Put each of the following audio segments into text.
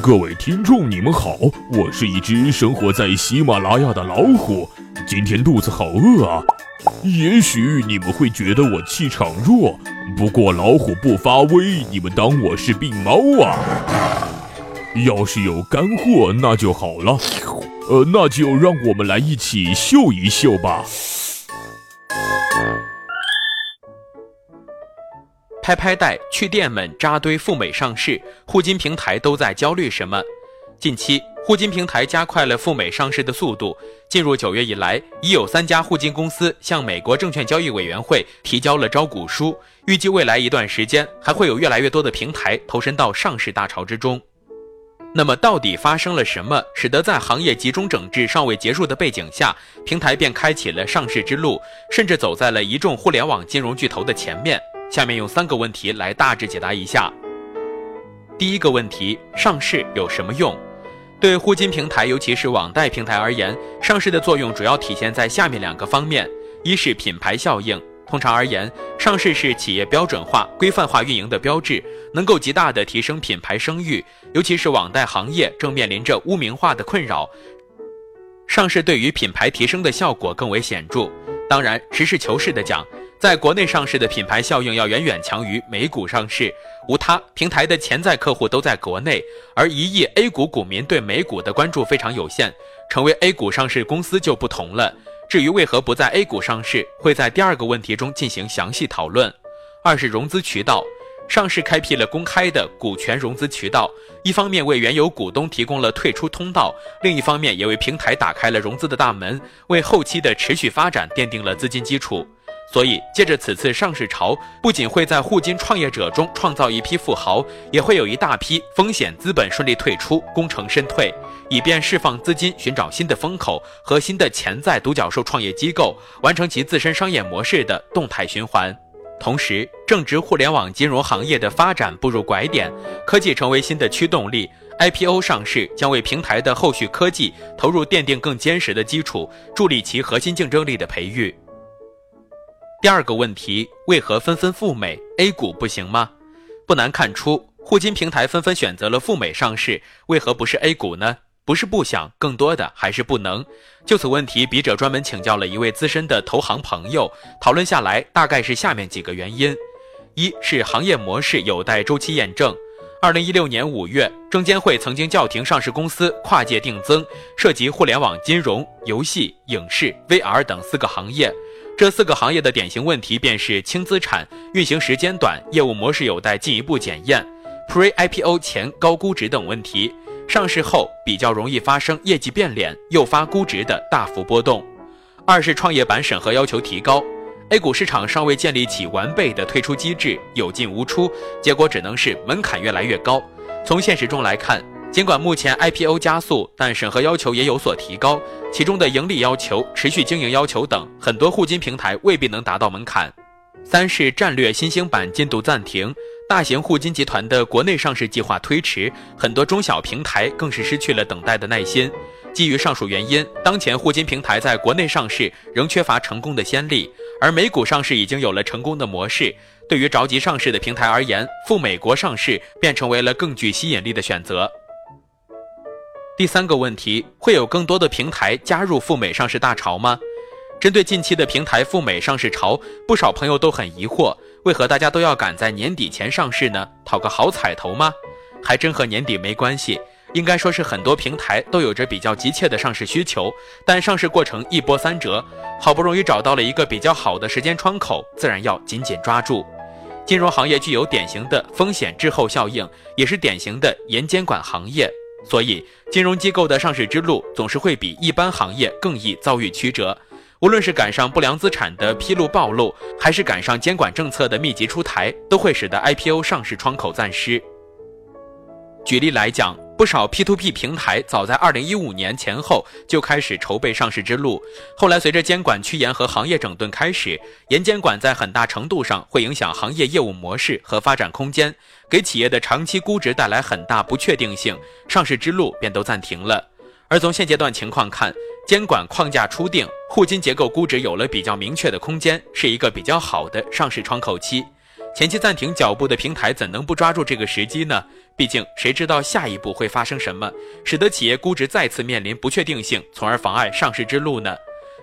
各位听众，你们好，我是一只生活在喜马拉雅的老虎，今天肚子好饿啊。也许你们会觉得我气场弱，不过老虎不发威，你们当我是病猫啊？要是有干货，那就好了。呃，那就让我们来一起秀一秀吧。拍拍贷、去店们扎堆赴美上市，互金平台都在焦虑什么？近期，互金平台加快了赴美上市的速度。进入九月以来，已有三家互金公司向美国证券交易委员会提交了招股书。预计未来一段时间，还会有越来越多的平台投身到上市大潮之中。那么，到底发生了什么，使得在行业集中整治尚未结束的背景下，平台便开启了上市之路，甚至走在了一众互联网金融巨头的前面？下面用三个问题来大致解答一下。第一个问题，上市有什么用？对互金平台，尤其是网贷平台而言，上市的作用主要体现在下面两个方面：一是品牌效应。通常而言，上市是企业标准化、规范化运营的标志，能够极大的提升品牌声誉。尤其是网贷行业正面临着污名化的困扰，上市对于品牌提升的效果更为显著。当然，实事求是的讲，在国内上市的品牌效应要远远强于美股上市。无他，平台的潜在客户都在国内，而一亿 A 股股民对美股的关注非常有限。成为 A 股上市公司就不同了。至于为何不在 A 股上市，会在第二个问题中进行详细讨论。二是融资渠道，上市开辟了公开的股权融资渠道，一方面为原有股东提供了退出通道，另一方面也为平台打开了融资的大门，为后期的持续发展奠定了资金基础。所以，借着此次上市潮，不仅会在互金创业者中创造一批富豪，也会有一大批风险资本顺利退出，功成身退。以便释放资金，寻找新的风口和新的潜在独角兽创业机构，完成其自身商业模式的动态循环。同时，正值互联网金融行业的发展步入拐点，科技成为新的驱动力，IPO 上市将为平台的后续科技投入奠定更坚实的基础，助力其核心竞争力的培育。第二个问题，为何纷纷赴美？A 股不行吗？不难看出，互金平台纷纷选择了赴美上市，为何不是 A 股呢？不是不想，更多的还是不能。就此问题，笔者专门请教了一位资深的投行朋友，讨论下来，大概是下面几个原因：一是行业模式有待周期验证。二零一六年五月，证监会曾经叫停上市公司跨界定增，涉及互联网金融、游戏、影视、VR 等四个行业。这四个行业的典型问题便是轻资产、运行时间短、业务模式有待进一步检验、Pre-IPO 前高估值等问题。上市后比较容易发生业绩变脸，诱发估值的大幅波动。二是创业板审核要求提高，A 股市场尚未建立起完备的退出机制，有进无出，结果只能是门槛越来越高。从现实中来看，尽管目前 IPO 加速，但审核要求也有所提高，其中的盈利要求、持续经营要求等，很多互金平台未必能达到门槛。三是战略新兴板进度暂停。大型互金集团的国内上市计划推迟，很多中小平台更是失去了等待的耐心。基于上述原因，当前互金平台在国内上市仍缺乏成功的先例，而美股上市已经有了成功的模式。对于着急上市的平台而言，赴美国上市便成为了更具吸引力的选择。第三个问题，会有更多的平台加入赴美上市大潮吗？针对近期的平台赴美上市潮，不少朋友都很疑惑。为何大家都要赶在年底前上市呢？讨个好彩头吗？还真和年底没关系，应该说是很多平台都有着比较急切的上市需求，但上市过程一波三折，好不容易找到了一个比较好的时间窗口，自然要紧紧抓住。金融行业具有典型的风险滞后效应，也是典型的严监管行业，所以金融机构的上市之路总是会比一般行业更易遭遇曲折。无论是赶上不良资产的披露暴露，还是赶上监管政策的密集出台，都会使得 IPO 上市窗口暂失。举例来讲，不少 P2P 平台早在2015年前后就开始筹备上市之路，后来随着监管趋严和行业整顿开始，严监管在很大程度上会影响行业业务模式和发展空间，给企业的长期估值带来很大不确定性，上市之路便都暂停了。而从现阶段情况看，监管框架初定，互金结构估值有了比较明确的空间，是一个比较好的上市窗口期。前期暂停脚步的平台怎能不抓住这个时机呢？毕竟谁知道下一步会发生什么，使得企业估值再次面临不确定性，从而妨碍上市之路呢？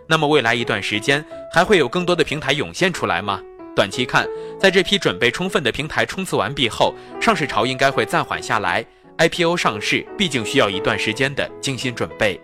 那么未来一段时间还会有更多的平台涌现出来吗？短期看，在这批准备充分的平台冲刺完毕后，上市潮应该会暂缓下来。IPO 上市毕竟需要一段时间的精心准备。